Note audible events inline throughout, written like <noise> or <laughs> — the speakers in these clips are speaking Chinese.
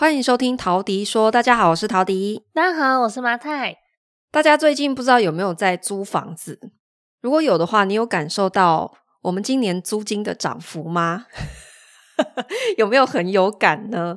欢迎收听陶迪说，大家好，我是陶迪。大家好，我是麻太。大家最近不知道有没有在租房子？如果有的话，你有感受到我们今年租金的涨幅吗？<laughs> 有没有很有感呢？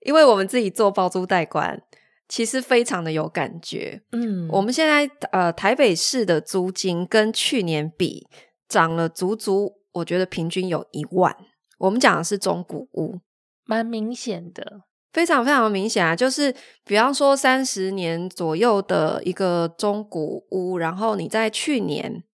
因为我们自己做包租代管，其实非常的有感觉。嗯，我们现在呃台北市的租金跟去年比涨了足足，我觉得平均有一万。我们讲的是中古屋，蛮明显的。非常非常的明显啊，就是比方说三十年左右的一个中古屋，然后你在去年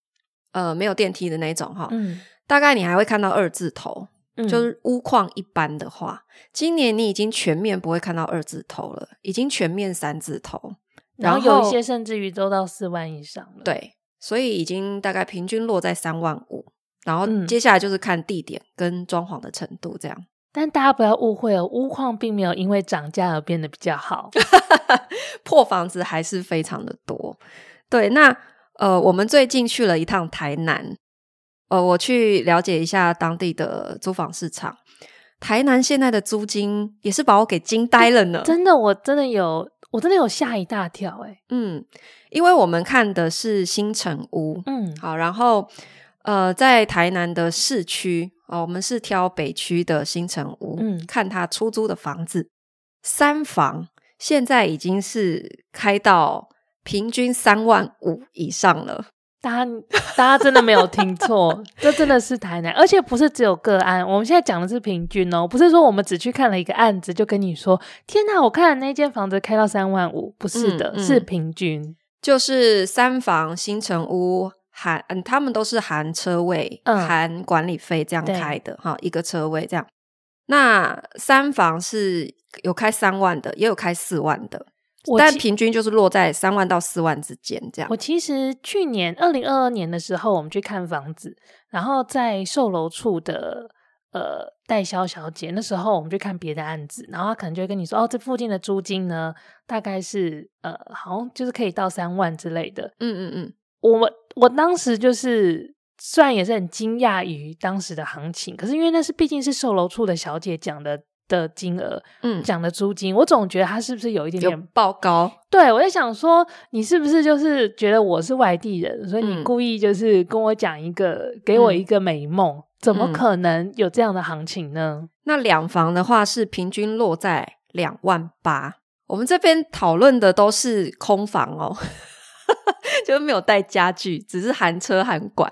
呃没有电梯的那种哈，嗯，大概你还会看到二字头，嗯，就是屋况一般的话，今年你已经全面不会看到二字头了，已经全面三字头，然后有一些甚至于都到四万以上了，对，所以已经大概平均落在三万五，然后接下来就是看地点跟装潢的程度这样。但大家不要误会哦，屋况并没有因为涨价而变得比较好，<laughs> 破房子还是非常的多。对，那呃，我们最近去了一趟台南，呃，我去了解一下当地的租房市场。台南现在的租金也是把我给惊呆了呢，<laughs> 真的，我真的有，我真的有吓一大跳，哎。嗯，因为我们看的是新城屋，嗯，好，然后呃，在台南的市区。哦，我们是挑北区的新城屋，嗯，看他出租的房子，三房现在已经是开到平均三万五以上了。大家，大家真的没有听错，这真的是台南，而且不是只有个案。我们现在讲的是平均哦，不是说我们只去看了一个案子就跟你说，天哪，我看的那间房子开到三万五，不是的，嗯嗯，是平均，就是三房新城屋。含嗯，他们都是含车位、嗯、含管理费这样开的哈，一个车位这样。那三房是有开三万的，也有开四万的，但平均就是落在三万到四万之间这样。我其实去年二零二二年的时候，我们去看房子，然后在售楼处的呃代销小姐那时候，我们去看别的案子，然后她可能就会跟你说，哦，这附近的租金呢，大概是呃，好像就是可以到三万之类的。嗯嗯嗯。我我当时就是，虽然也是很惊讶于当时的行情，可是因为那是毕竟是售楼处的小姐讲的的金额，嗯，讲的租金，我总觉得他是不是有一点点爆高？对，我在想说，你是不是就是觉得我是外地人，所以你故意就是跟我讲一个，嗯、给我一个美梦？怎么可能有这样的行情呢？嗯、那两房的话是平均落在两万八，我们这边讨论的都是空房哦。<laughs> 就没有带家具，只是含车含管，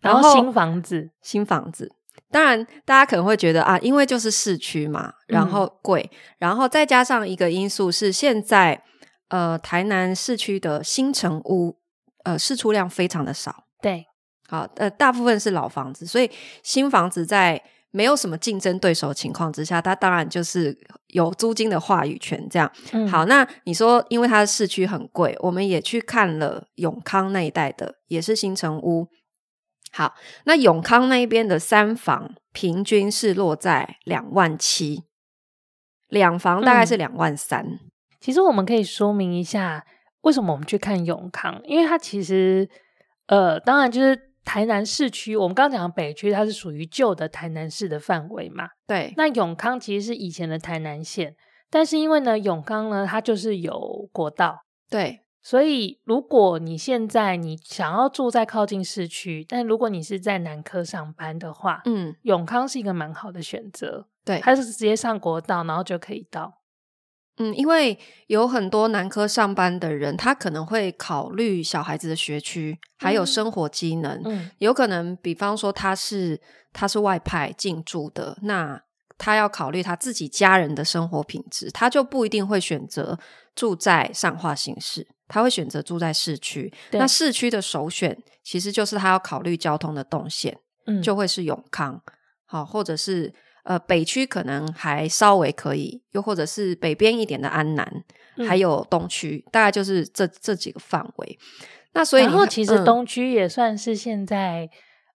然后新房子，新房子。当然，大家可能会觉得啊，因为就是市区嘛，然后贵，嗯、然后再加上一个因素是现在呃台南市区的新城屋呃市出量非常的少，对，好呃大部分是老房子，所以新房子在。没有什么竞争对手的情况之下，它当然就是有租金的话语权。这样，嗯、好，那你说，因为它的市区很贵，我们也去看了永康那一带的，也是新城屋。好，那永康那一边的三房平均是落在两万七，两房大概是两万三。嗯。其实我们可以说明一下，为什么我们去看永康，因为它其实，呃，当然就是。台南市区，我们刚刚讲的北区，它是属于旧的台南市的范围嘛？对。那永康其实是以前的台南县，但是因为呢，永康呢，它就是有国道，对。所以如果你现在你想要住在靠近市区，但如果你是在南科上班的话，嗯，永康是一个蛮好的选择。对，它是直接上国道，然后就可以到。嗯，因为有很多南科上班的人，他可能会考虑小孩子的学区，还有生活机能。嗯，有可能，比方说他是他是外派进驻的，那他要考虑他自己家人的生活品质，他就不一定会选择住在上化形式，他会选择住在市区。那市区的首选其实就是他要考虑交通的动线，嗯，就会是永康，好，或者是。呃，北区可能还稍微可以，又或者是北边一点的安南，嗯、还有东区，大概就是这这几个范围。那所以，然后其实东区也算是现在、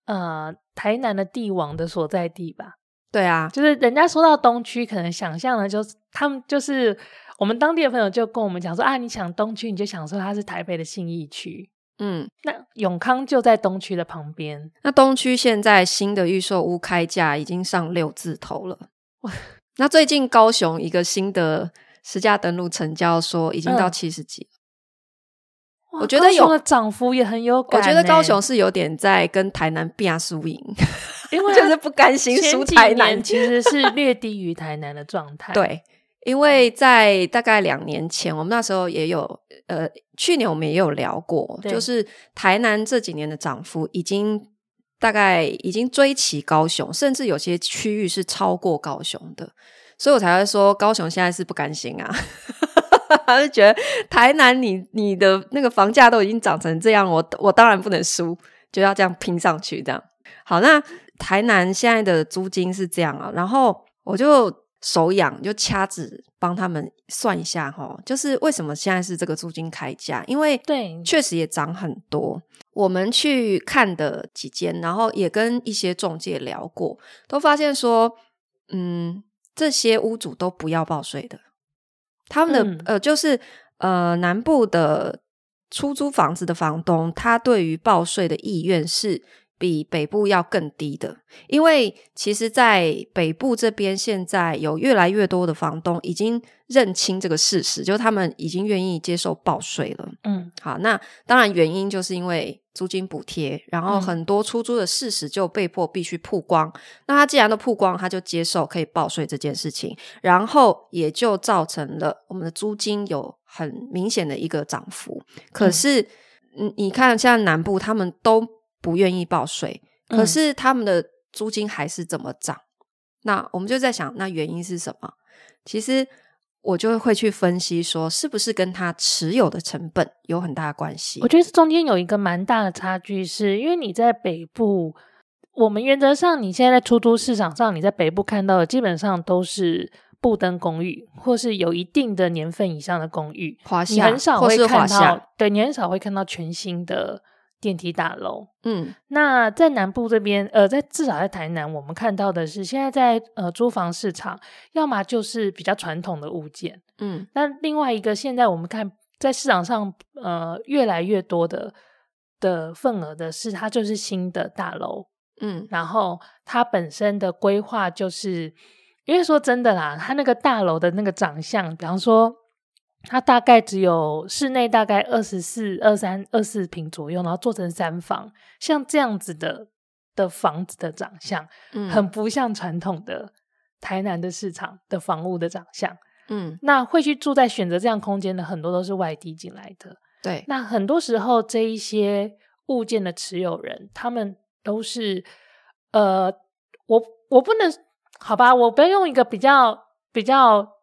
嗯、呃台南的帝王的所在地吧？对啊，就是人家说到东区，可能想象的就是他们就是我们当地的朋友就跟我们讲说啊，你想东区，你就想说它是台北的信义区。嗯，那永康就在东区的旁边。那东区现在新的预售屋开价已经上六字头了，哇，那最近高雄一个新的实价登录成交说已经到七十几。嗯、我觉得有涨幅也很有感。我觉得高雄是有点在跟台南变输赢，因为 <laughs> 就是不甘心输台南，其实是略低于台南的状态。<laughs> 对，因为在大概两年前，我们那时候也有呃，去年我们也有聊过，就是台南这几年的涨幅已经大概已经追齐高雄，甚至有些区域是超过高雄的，所以我才会说高雄现在是不甘心啊。他 <laughs> 就觉得台南你，你你的那个房价都已经涨成这样，我我当然不能输，就要这样拼上去。这样好，那台南现在的租金是这样啊，然后我就手痒，就掐指帮他们算一下哈，就是为什么现在是这个租金开价？因为对，确实也涨很多。我们去看的几间，然后也跟一些中介聊过，都发现说，嗯，这些屋主都不要报税的。他们的、嗯、呃，就是呃，南部的出租房子的房东，他对于报税的意愿是比北部要更低的，因为其实，在北部这边，现在有越来越多的房东已经认清这个事实，就是他们已经愿意接受报税了。嗯，好，那当然原因就是因为租金补贴，然后很多出租的事实就被迫必须曝光。嗯、那他既然都曝光，他就接受可以报税这件事情，然后也就造成了我们的租金有很明显的一个涨幅。可是，嗯，你看像南部，他们都不愿意报税，可是他们的租金还是怎么涨。嗯、那我们就在想，那原因是什么？其实我就会去分析说，是不是跟他持有的成本有很大的关系？我觉得中间有一个蛮大的差距是，是因为你在北部，我们原则上你现在在出租市场上，你在北部看到的基本上都是布登公寓，或是有一定的年份以上的公寓，华夏，你很少会看到，对，你很少会看到全新的。电梯大楼，嗯，那在南部这边，呃，在至少在台南，我们看到的是现在在呃租房市场，要么就是比较传统的物件，嗯，那另外一个现在我们看在市场上，呃，越来越多的的份额的是它就是新的大楼，嗯，然后它本身的规划就是，因为说真的啦，它那个大楼的那个长相，比方说。它大概只有室内大概二十四、二三、二四平左右，然后做成三房，像这样子的的房子的长相，嗯，很不像传统的台南的市场的房屋的长相，嗯，那会去住在选择这样空间的很多都是外地进来的，对，那很多时候这一些物件的持有人，他们都是，呃，我我不能，好吧，我不要用一个比较比较。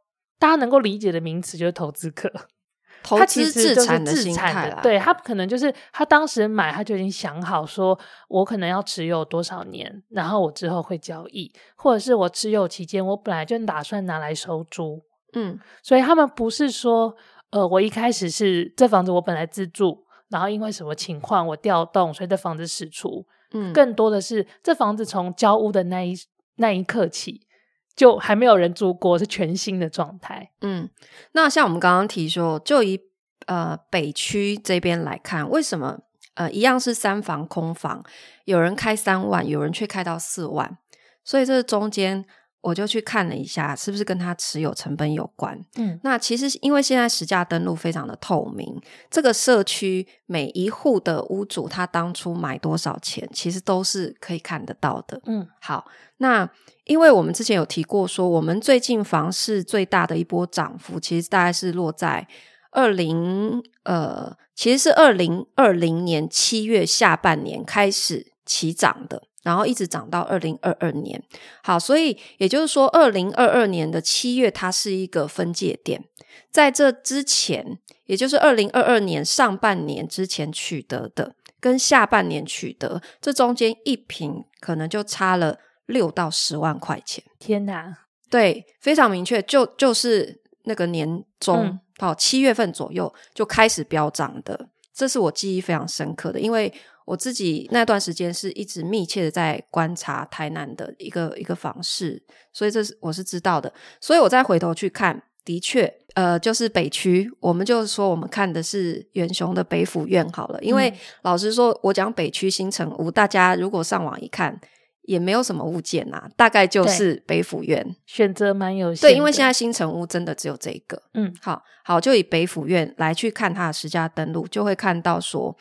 大家能够理解的名词就是投资客，<laughs> 投资自产的心态啦。对，他可能就是他当时买，他就已经想好说，我可能要持有多少年，然后我之后会交易，或者是我持有期间，我本来就打算拿来收租。嗯，所以他们不是说，呃，我一开始是这房子我本来自住，然后因为什么情况我调动，所以这房子使出。嗯，更多的是这房子从交屋的那一那一刻起。就还没有人住过，是全新的状态。嗯，那像我们刚刚提说，就以呃北区这边来看，为什么呃一样是三房空房，有人开三万，有人却开到四万，所以这中间。我就去看了一下，是不是跟他持有成本有关？嗯，那其实因为现在实价登录非常的透明，这个社区每一户的屋主他当初买多少钱，其实都是可以看得到的。嗯，好，那因为我们之前有提过说，我们最近房市最大的一波涨幅，其实大概是落在二零呃，其实是二零二零年七月下半年开始起涨的。然后一直涨到二零二二年，好，所以也就是说，二零二二年的七月它是一个分界点，在这之前，也就是二零二二年上半年之前取得的，跟下半年取得，这中间一平可能就差了六到十万块钱。天哪，对，非常明确，就就是那个年中，到、嗯、七月份左右就开始飙涨的，这是我记忆非常深刻的，因为。我自己那段时间是一直密切的在观察台南的一个一个房市，所以这是我是知道的。所以我再回头去看，的确，呃，就是北区，我们就是说我们看的是远雄的北府院好了。因为老实说，我讲北区新城屋，大家如果上网一看，也没有什么物件呐、啊，大概就是北府院选择蛮有限。对，因为现在新城屋真的只有这一个。嗯，好好，就以北府院来去看它的实价登录，就会看到说，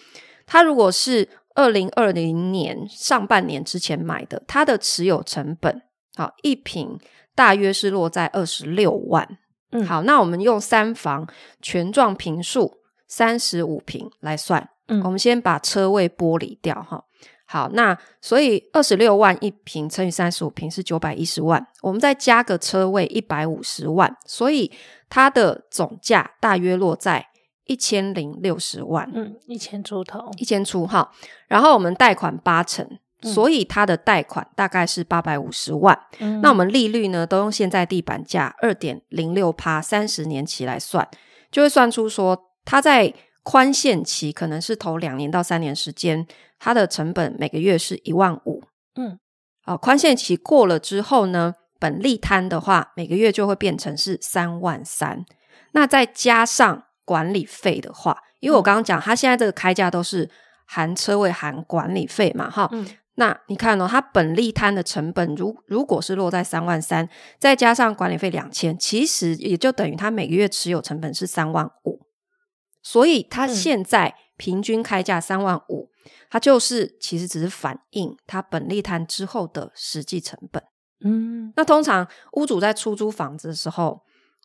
它如果是二零二零年上半年之前买的，它的持有成本好一平大约是落在二十六万。嗯，好，那我们用三房全幢平数三十五平来算。嗯，我们先把车位剥离掉哈。好，那所以二十六万一平乘以三十五平是九百一十万，我们再加个车位一百五十万，所以它的总价大约落在一千零六十万。嗯，一千出头，一千出哈。然后我们贷款八成，所以它的贷款大概是八百五十万。嗯，那我们利率呢，都用现在地板价二点零六趴，三十年期来算，就会算出说它在。宽限期可能是投两年到三年时间，它的成本每个月是一万五。嗯，好，宽限期过了之后呢，本利摊的话，每个月就会变成是三万三。那再加上管理费的话，因为我刚刚讲，它现在这个开价都是含车位含管理费嘛，哈。嗯。那你看哦，它本利摊的成本如如果是落在三万三，再加上管理费两千，其实也就等于它每个月持有成本是三万五。所以它现在平均开价三万五，它就是其实只是反映它本利摊之后的实际成本。嗯，那通常屋主在出租房子的时候，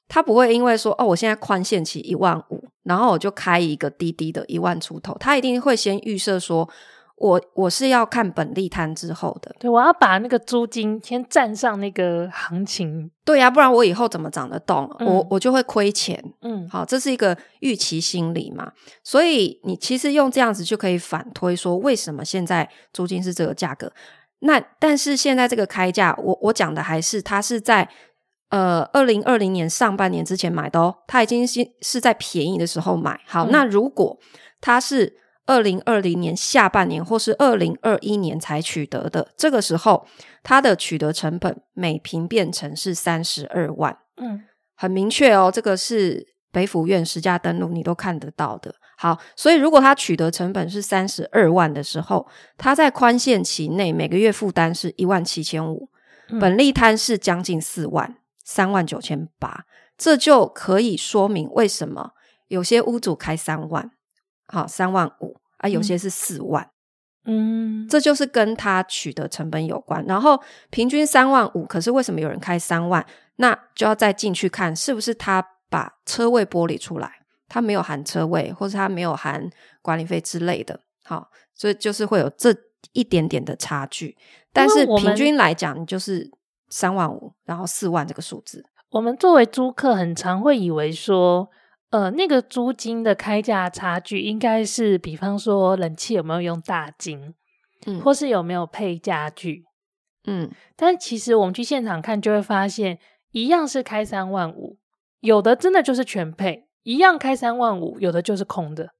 他不会因为说哦，我现在宽限期一万五，然后我就开一个低低的一万出头，他一定会先预设说。我我是要看本利摊之后的，对，我要把那个租金先占上那个行情，对呀、啊，不然我以后怎么涨得动？嗯、我我就会亏钱。嗯，好，这是一个预期心理嘛，所以你其实用这样子就可以反推说，为什么现在租金是这个价格？那但是现在这个开价，我我讲的还是它是在呃二零二零年上半年之前买的哦，它已经是是在便宜的时候买。好，嗯、那如果它是。二零二零年下半年或是二零二一年才取得的，这个时候它的取得成本每平变成是三十二万，嗯，很明确哦，这个是北府院实价登录，你都看得到的。好，所以如果它取得成本是三十二万的时候，它在宽限期内每个月负担是一万七千五，本利摊是将近四万，三万九千八，这就可以说明为什么有些屋主开三万。好，三万五啊，有些是四万，嗯，这就是跟他取得成本有关。然后平均三万五，可是为什么有人开三万？那就要再进去看，是不是他把车位剥离出来，他没有含车位，或是他没有含管理费之类的。好，所以就是会有这一点点的差距。但是平均来讲，你就是三万五，然后四万这个数字。我们作为租客，很常会以为说。呃，那个租金的开价差距应该是，比方说冷气有没有用大金，嗯，或是有没有配家具，嗯，但其实我们去现场看就会发现，一样是开三万五，有的真的就是全配，一样开三万五，有的就是空的，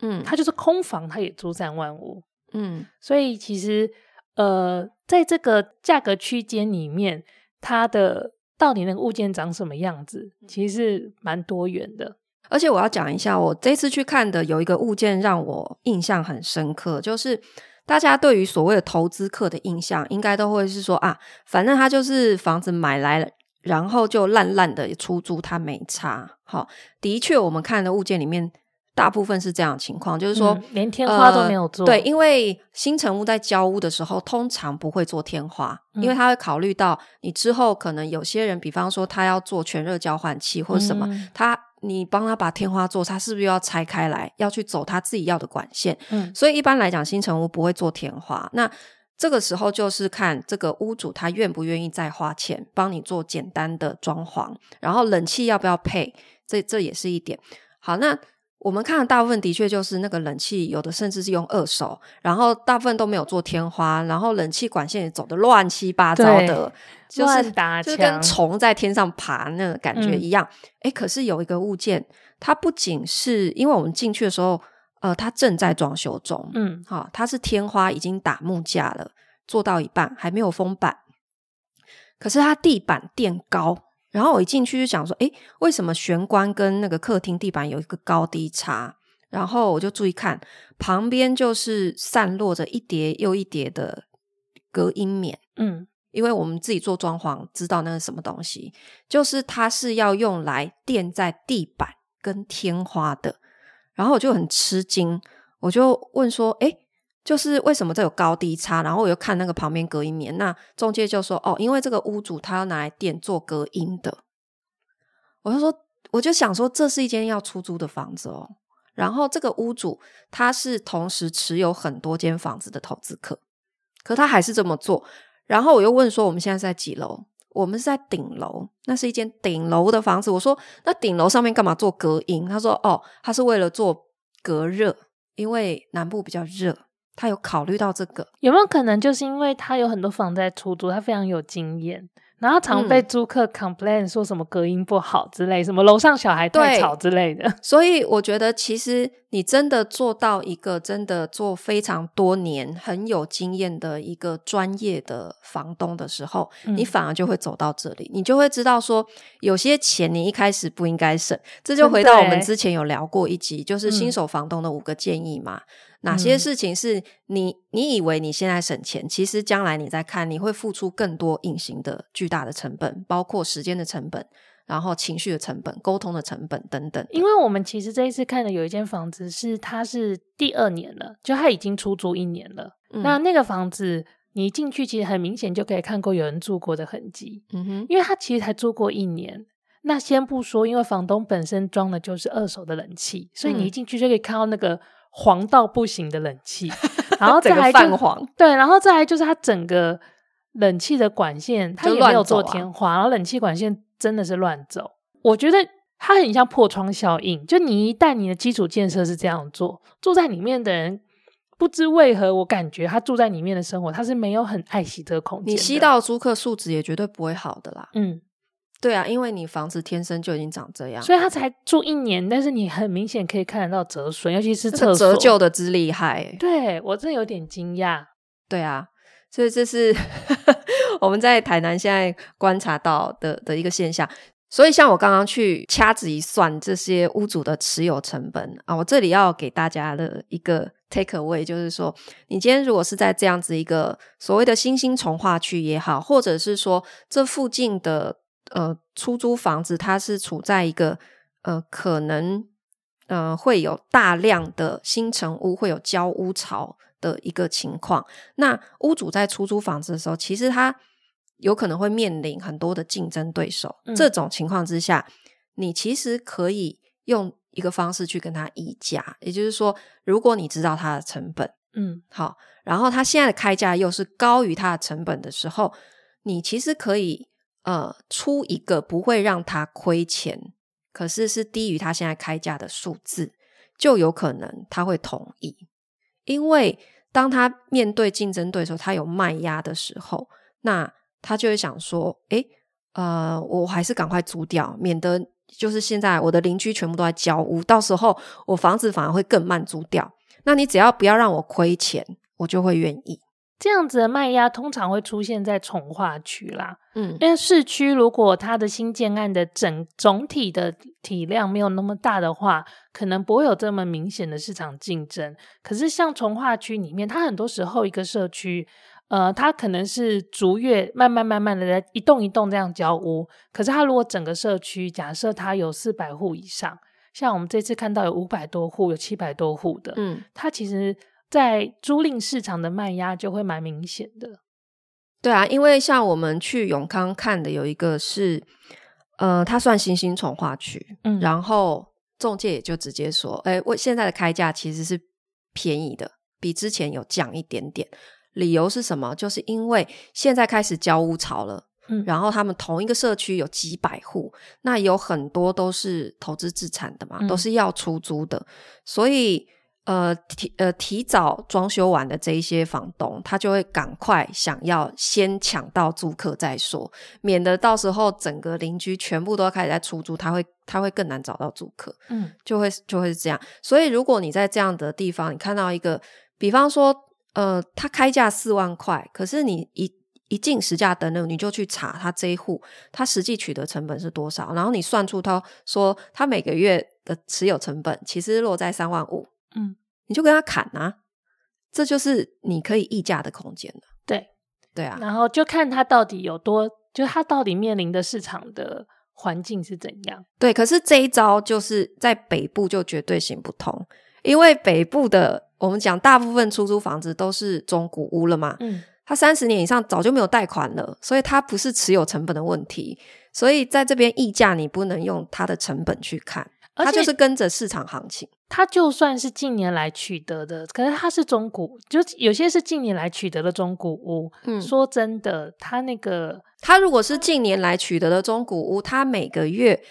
嗯，它就是空房，它也租三万五，嗯，所以其实呃，在这个价格区间里面，它的。到底那个物件长什么样子？其实是蛮多元的。而且我要讲一下，我这次去看的有一个物件让我印象很深刻，就是大家对于所谓的投资客的印象，应该都会是说啊，反正他就是房子买来了，然后就烂烂的出租，他没差。好，的确，我们看的物件里面。大部分是这样的情况，就是说、嗯、连天花都没有做。呃、对，因为新成屋在交屋的时候，通常不会做天花，嗯、因为他会考虑到你之后可能有些人，比方说他要做全热交换器或者什么，嗯、他你帮他把天花做，他是不是又要拆开来，要去走他自己要的管线？嗯，所以一般来讲，新城屋不会做天花。那这个时候就是看这个屋主他愿不愿意再花钱帮你做简单的装潢，然后冷气要不要配，这这也是一点。好，那。我们看的大部分的确就是那个冷气，有的甚至是用二手，然后大部分都没有做天花，然后冷气管线也走的乱七八糟的，就是就是跟虫在天上爬那个感觉一样。哎、嗯，可是有一个物件，它不仅是因为我们进去的时候，呃，它正在装修中，嗯，好、哦，它是天花已经打木架了，做到一半还没有封板，可是它地板垫高。然后我一进去就想说，诶，为什么玄关跟那个客厅地板有一个高低差？然后我就注意看，旁边就是散落着一叠又一叠的隔音棉，嗯，因为我们自己做装潢知道那是什么东西，就是它是要用来垫在地板跟天花的。然后我就很吃惊，我就问说：“诶，就是为什么这有高低差？”然后我又看那个旁边隔音棉，那中介就说：“哦，因为这个屋主他要拿来垫做隔音的。”我就说，我就想说，这是一间要出租的房子哦。然后这个屋主他是同时持有很多间房子的投资客，可他还是这么做。然后我又问说，我们现在在几楼？我们是在顶楼，那是一间顶楼的房子。我说，那顶楼上面干嘛做隔音？他说，哦，他是为了做隔热，因为南部比较热，他有考虑到这个。有没有可能就是因为他有很多房在出租，他非常有经验？然后常被租客 complain 说什么隔音不好之类，什么楼上小孩太吵之类的。所以我觉得，其实你真的做到一个真的做非常多年、很有经验的一个专业的房东的时候，嗯、你反而就会走到这里，你就会知道说，有些钱你一开始不应该省。这就回到我们之前有聊过一集，就是新手房东的五个建议嘛。嗯哪些事情是你你以为你现在省钱，其实将来你再看，你会付出更多隐形的巨大的成本，包括时间的成本，然后情绪的成本、沟通的成本等等。因为我们其实这一次看的有一间房子是它是第二年了，就它已经出租一年了。嗯、那那个房子你一进去，其实很明显就可以看过有人住过的痕迹。嗯哼，因为它其实才住过一年。那先不说，因为房东本身装的就是二手的冷气，所以你一进去就可以看到那个。黄到不行的冷气，然后 <laughs> 再来就泛黄，对，然后再来就是它整个冷气的管线，它也没有做天花，啊、然后冷气管线真的是乱走。我觉得它很像破窗效应，就你一旦你的基础建设是这样做，住在里面的人不知为何，我感觉他住在里面的生活，他是没有很爱惜这个空间，你吸到租客素质也绝对不会好的啦。嗯。对啊，因为你房子天生就已经长这样，所以他才住一年，但是你很明显可以看得到折损，尤其是厕所折旧的之厉害。对，我真的有点惊讶。对啊，所以这是 <laughs> 我们在台南现在观察到的的一个现象。所以像我刚刚去掐指一算，这些屋主的持有成本啊，我这里要给大家的一个 take away，就是说，你今天如果是在这样子一个所谓的新兴从化区也好，或者是说这附近的。呃，出租房子它是处在一个呃，可能呃会有大量的新城屋会有交屋潮的一个情况。那屋主在出租房子的时候，其实他有可能会面临很多的竞争对手。嗯、这种情况之下，你其实可以用一个方式去跟他议价，也就是说，如果你知道他的成本，嗯，好，然后他现在的开价又是高于他的成本的时候，你其实可以。呃，出一个不会让他亏钱，可是是低于他现在开价的数字，就有可能他会同意。因为当他面对竞争对手，他有卖压的时候，那他就会想说：“诶，呃，我还是赶快租掉，免得就是现在我的邻居全部都在交屋，到时候我房子反而会更慢租掉。那你只要不要让我亏钱，我就会愿意。”这样子的卖压通常会出现在从化区啦，嗯，因为市区如果它的新建案的整总体的体量没有那么大的话，可能不会有这么明显的市场竞争。可是像从化区里面，它很多时候一个社区，呃，它可能是逐月慢慢慢慢的在一栋一栋这样交屋。可是它如果整个社区假设它有四百户以上，像我们这次看到有五百多户，有七百多户的，嗯，它其实。在租赁市场的卖压就会蛮明显的，对啊，因为像我们去永康看的有一个是，呃，它算新兴重划区，嗯，然后中介也就直接说，哎，我现在的开价其实是便宜的，比之前有降一点点。理由是什么？就是因为现在开始交屋潮了，嗯，然后他们同一个社区有几百户，那有很多都是投资自产的嘛，嗯，都是要出租的，所以。呃提呃提早装修完的这一些房东，他就会赶快想要先抢到租客再说，免得到时候整个邻居全部都开始在出租，他会他会更难找到租客，嗯，就会就会是这样。所以如果你在这样的地方，你看到一个，比方说，呃，他开价四万块，可是你一一进实价登录，你就去查他这一户，他实际取得成本是多少，然后你算出他说他每个月的持有成本其实落在三万五。嗯，你就跟他砍啊，这就是你可以议价的空间了。对，对啊，然后就看他到底有多，就是它到底面临的市场的环境是怎样。对，可是这一招就是在北部就绝对行不通，因为北部的我们讲大部分出租房子都是中古屋了嘛，嗯，它三十年以上早就没有贷款了，所以它不是持有成本的问题，所以在这边议价你不能用它的成本去看。它就是跟着市场行情，它就算是近年来取得的，可是它是中古，就有些是近年来取得的中古屋。嗯，说真的，它那个，它如果是近年来取得的中古屋，它每个月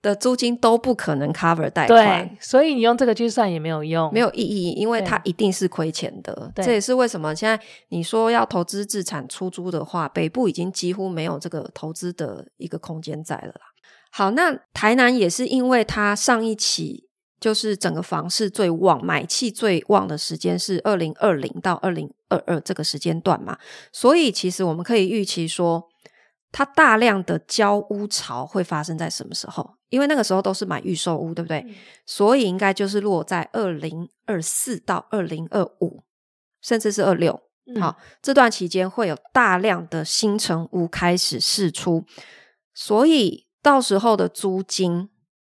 的租金都不可能 cover 贷款，对，所以你用这个去算也没有用，没有意义，因为它一定是亏钱的。这也是为什么现在你说要投资自产出租的话，北部已经几乎没有这个投资的一个空间在了啦。好，那台南也是因为它上一期就是整个房市最旺、买气最旺的时间是二零二零到二零二二这个时间段嘛，所以其实我们可以预期说，它大量的交屋潮会发生在什么时候？因为那个时候都是买预售屋，对不对？嗯、所以应该就是落在二零二四到二零二五，甚至是二六。好，这段期间会有大量的新城屋开始释出，所以。到时候的租金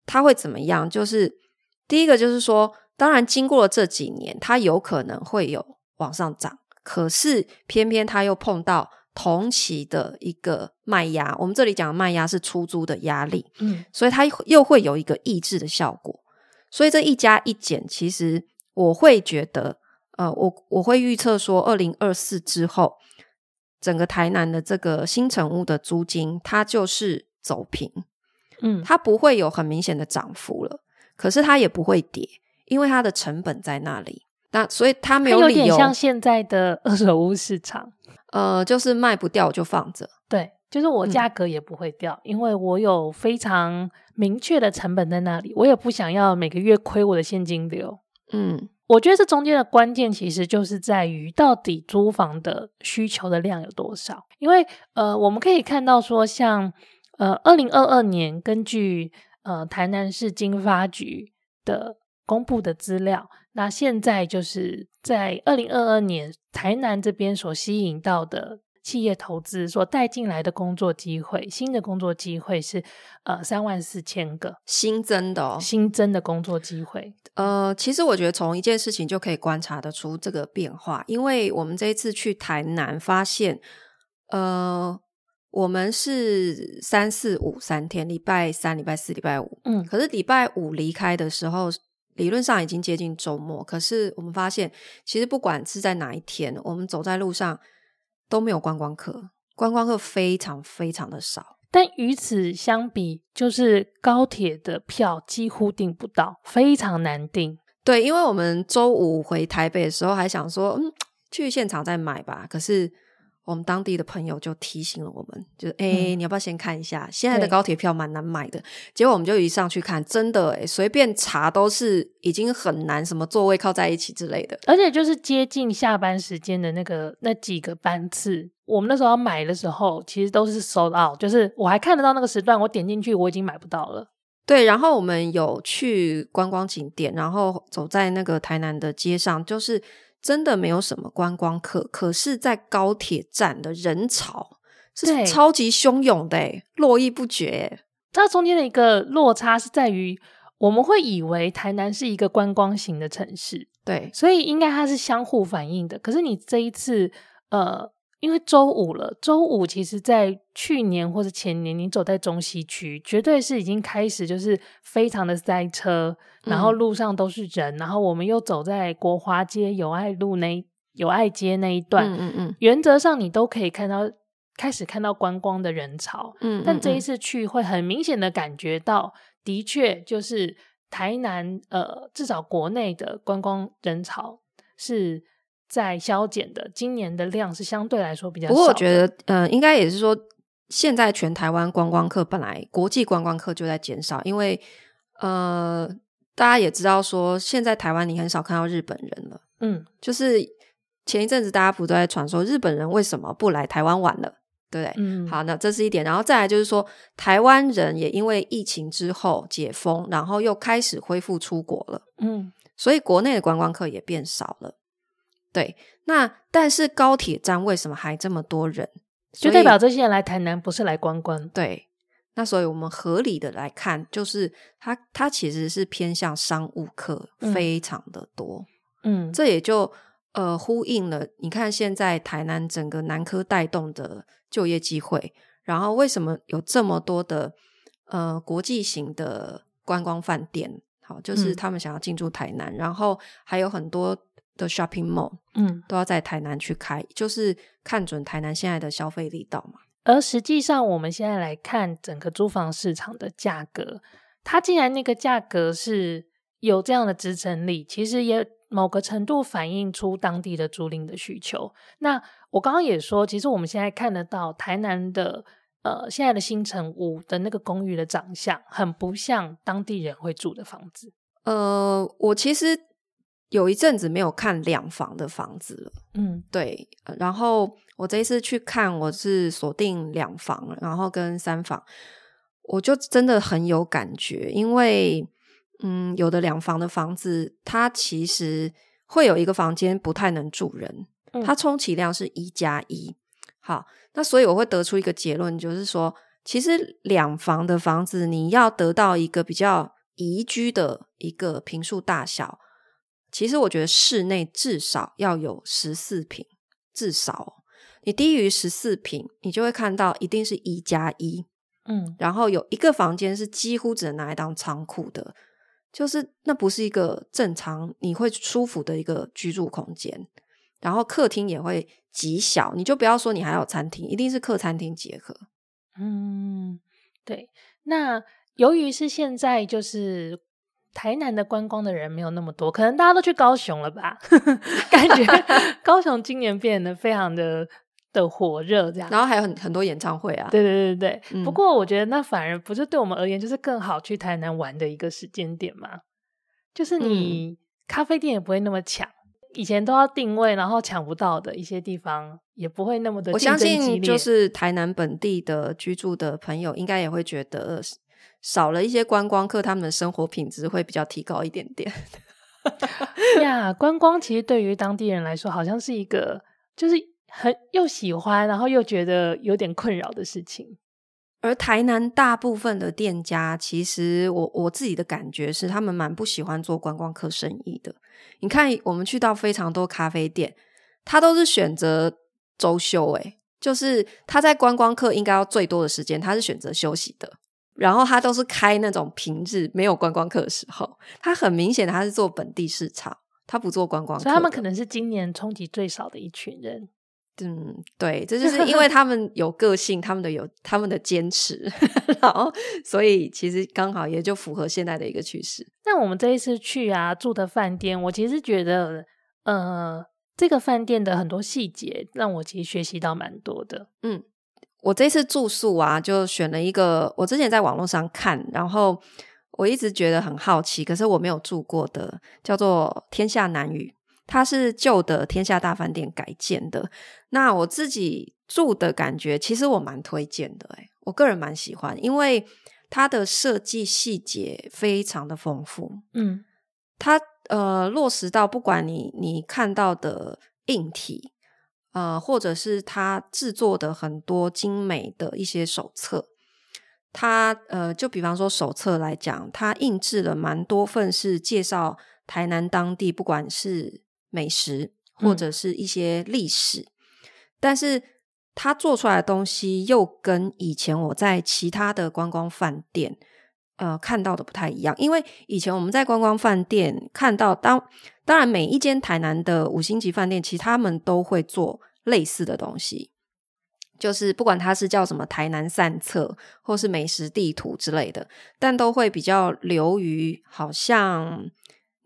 它会怎么样？就是第一个就是说，当然经过了这几年，它有可能会有往上涨，可是偏偏它又碰到同期的一个卖压。我们这里讲的卖压是出租的压力，嗯，所以它又会有一个抑制的效果。所以这一加一减，其实我会觉得，呃，我我会预测说，二零二四之后，整个台南的这个新城屋的租金，它就是。走平，嗯，它不会有很明显的涨幅了，可是它也不会跌，因为它的成本在那里。那所以它没有理由，有点像现在的二手屋市场，呃，就是卖不掉就放着，对，就是我价格也不会掉，嗯，因为我有非常明确的成本在那里，我也不想要每个月亏我的现金流。嗯，我觉得这中间的关键其实就是在于到底租房的需求的量有多少，因为呃，我们可以看到说像。呃，二零二二年根据呃台南市经发局的公布的资料，那现在就是在二零二二年台南这边所吸引到的企业投资所带进来的工作机会，新的工作机会是呃三万四千个新增的哦，新增的工作机会。呃，其实我觉得从一件事情就可以观察得出这个变化，因为我们这一次去台南发现，呃。我们是三四五三天，礼拜三、礼拜四、礼拜五。嗯，可是礼拜五离开的时候，理论上已经接近周末。可是我们发现，其实不管是在哪一天，我们走在路上都没有观光客，观光客非常非常的少。但与此相比，就是高铁的票几乎订不到，非常难订。对，因为我们周五回台北的时候还想说，嗯，去现场再买吧。可是。我们当地的朋友就提醒了我们，就是哎、欸，你要不要先看一下？现在的高铁票蛮难买的。结果我们就一上去看，真的哎，随便查都是已经很难，什么座位靠在一起之类的。而且就是接近下班时间的那个那几个班次，我们那时候要买的时候，其实都是 sold out，就是我还看得到那个时段，我点进去我已经买不到了。对，然后我们有去观光景点，然后走在那个台南的街上，就是。真的没有什么观光客，可是，在高铁站的人潮是超级汹涌的，络绎不绝。它中间的一个落差是在于，我们会以为台南是一个观光型的城市，对，所以应该它是相互反应的。可是你这一次，呃。因为周五了，周五其实，在去年或者前年，你走在中西区，绝对是已经开始就是非常的塞车，然后路上都是人，嗯、然后我们又走在国华街友爱路那友爱街那一段，嗯嗯嗯，原则上你都可以看到开始看到观光的人潮，嗯，嗯，嗯，但这一次去会很明显的感觉到，的确就是台南呃，至少国内的观光人潮是。在削减的，今年的量是相对来说比较少。不过我觉得，呃，应该也是说，现在全台湾观光客本来国际观光客就在减少，因为呃，大家也知道说，现在台湾你很少看到日本人了。嗯，就是前一阵子大家不都在传说日本人为什么不来台湾玩了，对不对？嗯，好，那这是一点，然后再来就是说，台湾人也因为疫情之后解封，然后又开始恢复出国了。嗯，所以国内的观光客也变少了。对，那但是高铁站为什么还这么多人？就代表这些人来台南不是来观光。对，那所以我们合理的来看，就是它它其实是偏向商务客，非常的多。嗯，这也就呃呼应了，你看现在台南整个南科带动的就业机会，然后为什么有这么多的呃国际型的观光饭店？好，就是他们想要进驻台南，嗯、然后还有很多的 shopping mall，嗯，都要在台南去开，就是看准台南现在的消费力道嘛。而实际上，我们现在来看整个租房市场的价格，它既然那个价格是有这样的支撑力，其实也某个程度反映出当地的租赁的需求。那我刚刚也说，其实我们现在看得到台南的。呃，现在的新城屋的那个公寓的长相，很不像当地人会住的房子。呃，我其实有一阵子没有看两房的房子了。嗯，对。然后我这一次去看，我是锁定两房，然后跟三房，我就真的很有感觉，因为嗯，有的两房的房子，它其实会有一个房间不太能住人，嗯、它充其量是一加一。好，那所以我会得出一个结论，就是说，其实两房的房子，你要得到一个比较宜居的一个平数大小，其实我觉得室内至少要有十四平，至少你低于十四平，你就会看到一定是一加一，嗯，然后有一个房间是几乎只能拿来当仓库的，就是那不是一个正常你会舒服的一个居住空间。然后客厅也会极小，你就不要说你还有餐厅，一定是客餐厅结合。嗯，对。那由于是现在就是台南的观光的人没有那么多，可能大家都去高雄了吧？<laughs> 感觉 <laughs> 高雄今年变得非常的的火热，这样。然后还有很很多演唱会啊。对对对对。嗯、不过我觉得那反而不是对我们而言，就是更好去台南玩的一个时间点嘛。就是你咖啡店也不会那么抢。以前都要定位，然后抢不到的一些地方，也不会那么的。我相信，就是台南本地的居住的朋友，应该也会觉得少了一些观光客，他们的生活品质会比较提高一点点。<laughs> 呀，观光其实对于当地人来说，好像是一个就是很又喜欢，然后又觉得有点困扰的事情。而台南大部分的店家，其实我我自己的感觉是，他们蛮不喜欢做观光客生意的。你看，我们去到非常多咖啡店，他都是选择周休，诶，就是他在观光客应该要最多的时间，他是选择休息的。然后他都是开那种平日没有观光客的时候，他很明显他是做本地市场，他不做观光客。所以他们可能是今年冲击最少的一群人。嗯，对，这就是因为他们有个性，他们的有 <laughs> 他们的坚持，<laughs> 然后所以其实刚好也就符合现在的一个趋势。那我们这一次去啊住的饭店，我其实觉得，呃，这个饭店的很多细节让我其实学习到蛮多的。嗯，我这次住宿啊，就选了一个我之前在网络上看，然后我一直觉得很好奇，可是我没有住过的，叫做天下南屿。它是旧的天下大饭店改建的，那我自己住的感觉，其实我蛮推荐的，诶，我个人蛮喜欢，因为它的设计细节非常的丰富，嗯，它呃落实到不管你你看到的硬体，呃，或者是他制作的很多精美的一些手册，他呃就比方说手册来讲，他印制了蛮多份是介绍台南当地，不管是美食或者是一些历史，嗯，但是他做出来的东西又跟以前我在其他的观光饭店呃看到的不太一样。因为以前我们在观光饭店看到当，当当然每一间台南的五星级饭店，其实他们都会做类似的东西，就是不管它是叫什么台南散策或是美食地图之类的，但都会比较流于好像。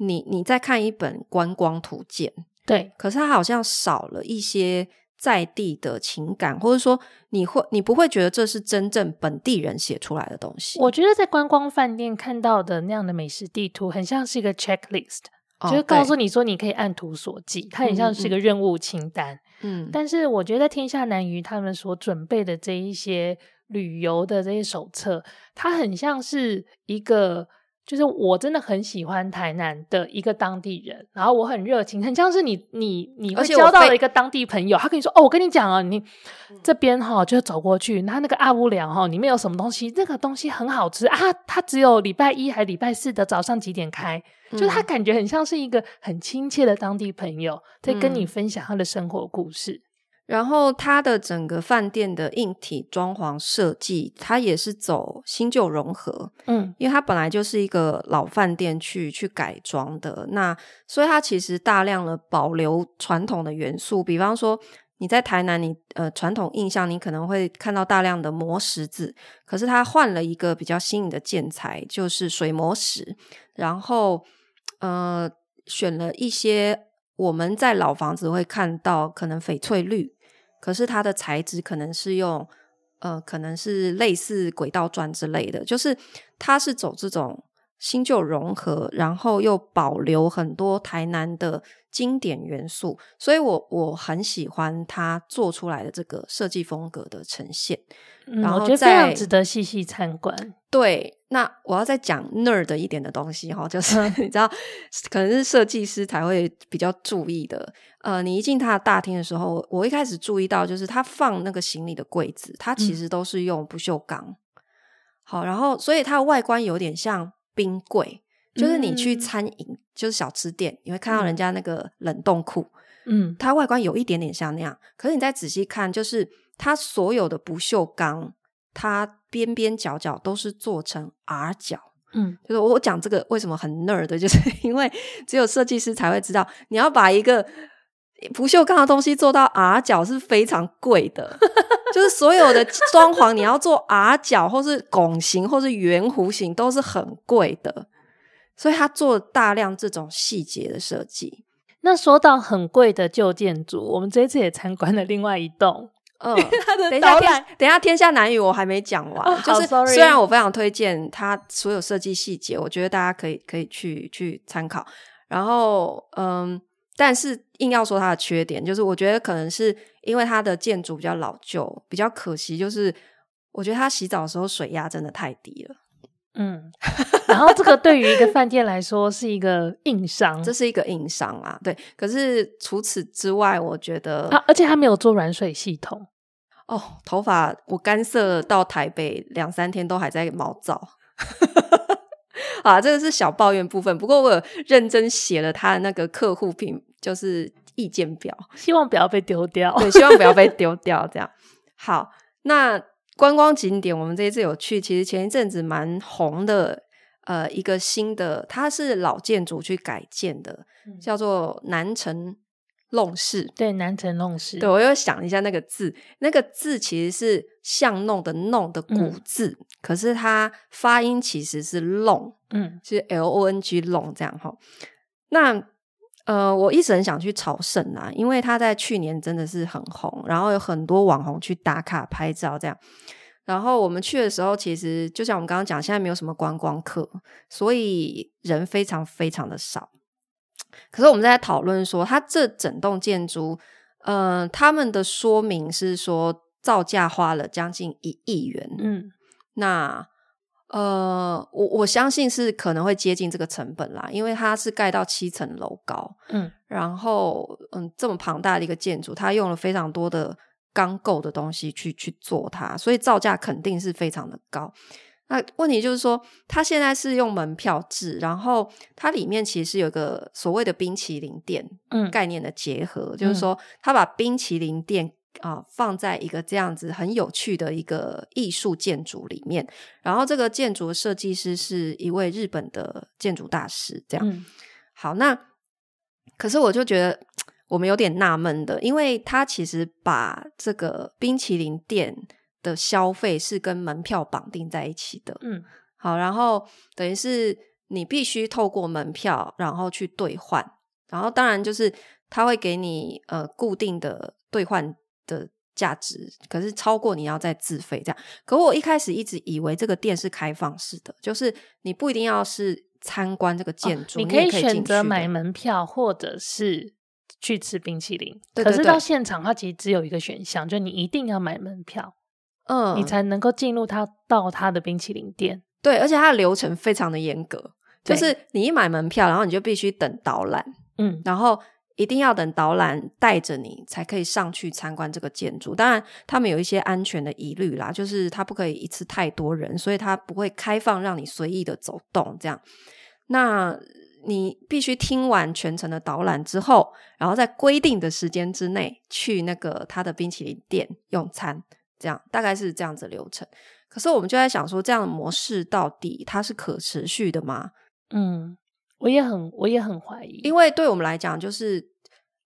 你你在看一本观光图鉴，对，可是它好像少了一些在地的情感，或者说你会你不会觉得这是真正本地人写出来的东西。我觉得在观光饭店看到的那样的美食地图，很像是一个 checklist，哦，就是告诉你说你可以按图索骥，它很像是一个任务清单。嗯，但是我觉得天下南于他们所准备的这一些旅游的这些手册，它很像是一个。就是我真的很喜欢台南的一个当地人，然后我很热情，很像是你你你会交到了一个当地朋友，他跟你说哦，我跟你讲啊，你这边哈就走过去，他那个阿乌梁哈里面有什么东西，那个东西很好吃啊，他只有礼拜一还礼拜四的早上几点开，就是他感觉很像是一个很亲切的当地朋友，在跟你分享他的生活故事。然后它的整个饭店的硬体装潢设计，它也是走新旧融合，嗯，因为它本来就是一个老饭店去去改装的，那所以它其实大量的保留传统的元素，比方说你在台南你，你呃传统印象你可能会看到大量的磨石子，可是它换了一个比较新颖的建材，就是水磨石，然后呃选了一些我们在老房子会看到可能翡翠绿。可是它的材质可能是用，呃，可能是类似轨道砖之类的，就是它是走这种新旧融合，然后又保留很多台南的经典元素，所以我我很喜欢它做出来的这个设计风格的呈现。嗯，然后我觉得非常值得细细参观。对，那我要再讲 nerd 一点的东西哈，就是 <laughs> 你知道，可能是设计师才会比较注意的。呃，你一进他的大厅的时候，我一开始注意到，就是他放那个行李的柜子，它其实都是用不锈钢。嗯、好，然后所以它的外观有点像冰柜，就是你去餐饮，嗯、就是小吃店，你会看到人家那个冷冻库，嗯，它外观有一点点像那样。可是你再仔细看，就是它所有的不锈钢，它。边边角角都是做成 R 角，嗯，就是我讲这个为什么很 <laughs> nerd 的，就是 <laughs> 因为只有设计师才会知道，你要把一个不锈钢的东西做到 R 角是非常贵的，就是所有的装潢你要做 R 角或是拱形或是圆弧形都是很贵的，所以他做大量这种细节的设计。那说到很贵的旧建筑，我们这次也参观了另外一栋。嗯，<laughs> 等一下，等一下，天下男语我还没讲完。哦、<laughs> 就是虽然我非常推荐他所有设计细节，我觉得大家可以可以去去参考。然后，嗯，但是硬要说它的缺点，就是我觉得可能是因为它的建筑比较老旧，比较可惜。就是我觉得他洗澡的时候水压真的太低了。嗯，然后这个对于一个饭店来说是一个硬伤，这是一个硬伤啊。对，可是除此之外，我觉得啊，而且他没有做软水系统。哦，头发我干涩到台北两三天都还在毛躁，<laughs> 啊，这个是小抱怨部分。不过我有认真写了他的那个客户评，就是意见表，希望不要被丢掉。对，希望不要被丢掉。这样好。那观光景点，我们这一次有去，其实前一阵子蛮红的，呃，一个新的，它是老建筑去改建的，嗯、叫做南城。弄市，对，南城弄市，对，我又想一下那个字，那个字其实是巷弄的弄的古字，嗯、可是它发音其实是弄，嗯，是 L O N G 弄这样哈。那呃，我一直很想去朝圣啊，因为它在去年真的是很红，然后有很多网红去打卡拍照这样。然后我们去的时候，其实就像我们刚刚讲，现在没有什么观光客，所以人非常非常的少。可是我们在讨论说，它这整栋建筑，呃，他们的说明是说造价花了将近一亿元。嗯，那呃，我我相信是可能会接近这个成本啦，因为它是盖到七层楼高。嗯，然后嗯，这么庞大的一个建筑，它用了非常多的钢构的东西去去做它，所以造价肯定是非常的高。那问题就是说，它现在是用门票制，然后它里面其实是有个所谓的冰淇淋店概念的结合，嗯、就是说，它把冰淇淋店啊、呃、放在一个这样子很有趣的一个艺术建筑里面，然后这个建筑的设计师是一位日本的建筑大师，这样。嗯、好，那可是我就觉得我们有点纳闷的，因为他其实把这个冰淇淋店。的消费是跟门票绑定在一起的，嗯，好，然后等于是你必须透过门票，然后去兑换，然后当然就是他会给你呃固定的兑换的价值，可是超过你要再自费这样。可我一开始一直以为这个店是开放式的，就是你不一定要是参观这个建筑，哦，你可以选择买门票或者是去吃冰淇淋。对对对，可是到现场，它其实只有一个选项，就你一定要买门票。嗯，你才能够进入它到它的冰淇淋店。对，而且它的流程非常的严格，就是你一买门票，然后你就必须等导览，嗯，然后一定要等导览带着你才可以上去参观这个建筑。当然，他们有一些安全的疑虑啦，就是他不可以一次太多人，所以他不会开放让你随意的走动这样。那你必须听完全程的导览之后，然后在规定的时间之内去那个他的冰淇淋店用餐，这样大概是这样子流程。可是我们就在想说，这样的模式到底它是可持续的吗？嗯，我也很我也很怀疑，因为对我们来讲，就是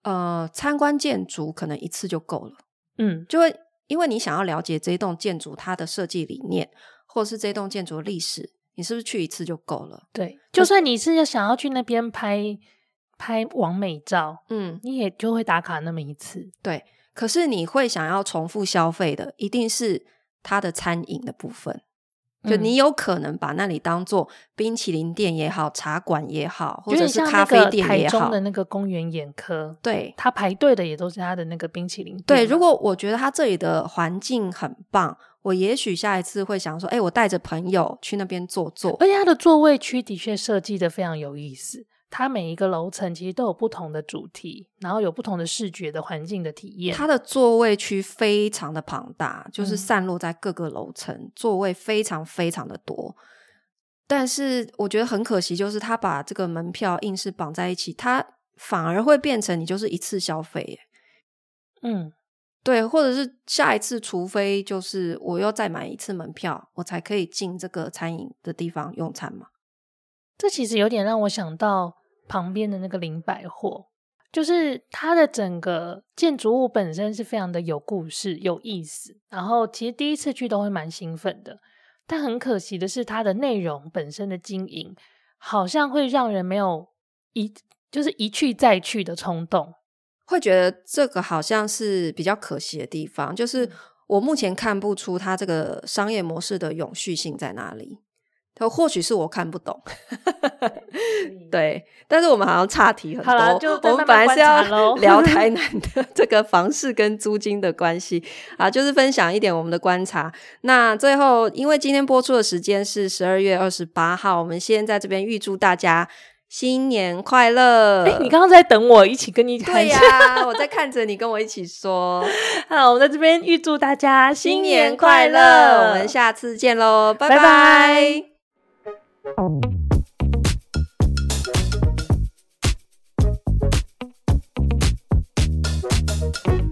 呃，参观建筑可能一次就够了。嗯，就会因为你想要了解这栋建筑它的设计理念，或者是这栋建筑的历史，你是不是去一次就够了？对，就算你是要想要去那边拍拍完美照，嗯，你也就会打卡那么一次。对，可是你会想要重复消费的，一定是。它的餐饮的部分，就你有可能把那里当做冰淇淋店也好，茶馆也好，或者是咖啡店也好。台中的那个公园眼科，对，他排队的也都是他的那个冰淇淋店。对，如果我觉得他这里的环境很棒，我也许下一次会想说，哎，我带着朋友去那边坐坐。而且他的座位区的确设计的非常有意思。它每一个楼层其实都有不同的主题，然后有不同的视觉的环境的体验。它的座位区非常的庞大，就是散落在各个楼层，嗯，座位非常非常的多。但是我觉得很可惜，就是他把这个门票硬是绑在一起，它反而会变成你就是一次消费。嗯，对，或者是下一次，除非就是我要再买一次门票，我才可以进这个餐饮的地方用餐嘛。这其实有点让我想到。旁边的那个林百货，就是它的整个建筑物本身是非常的有故事、有意思。然后其实第一次去都会蛮兴奋的，但很可惜的是，它的内容本身的经营好像会让人没有一就是一去再去的冲动，会觉得这个好像是比较可惜的地方。就是我目前看不出它这个商业模式的永续性在哪里。或许是我看不懂，<laughs> 对，但是我们好像差题很多。我们本来是要聊台南的 <laughs> 这个房市跟租金的关系啊，就是分享一点我们的观察。那最后，因为今天播出的时间是十二月二十八号，我们先在这边预祝大家新年快乐。欸，你刚刚在等我一起跟你看？对呀，啊，我在看着你跟我一起说。好，我在这边预祝大家新年快乐，快乐，我们下次见喽，拜拜。拜拜。Thank you.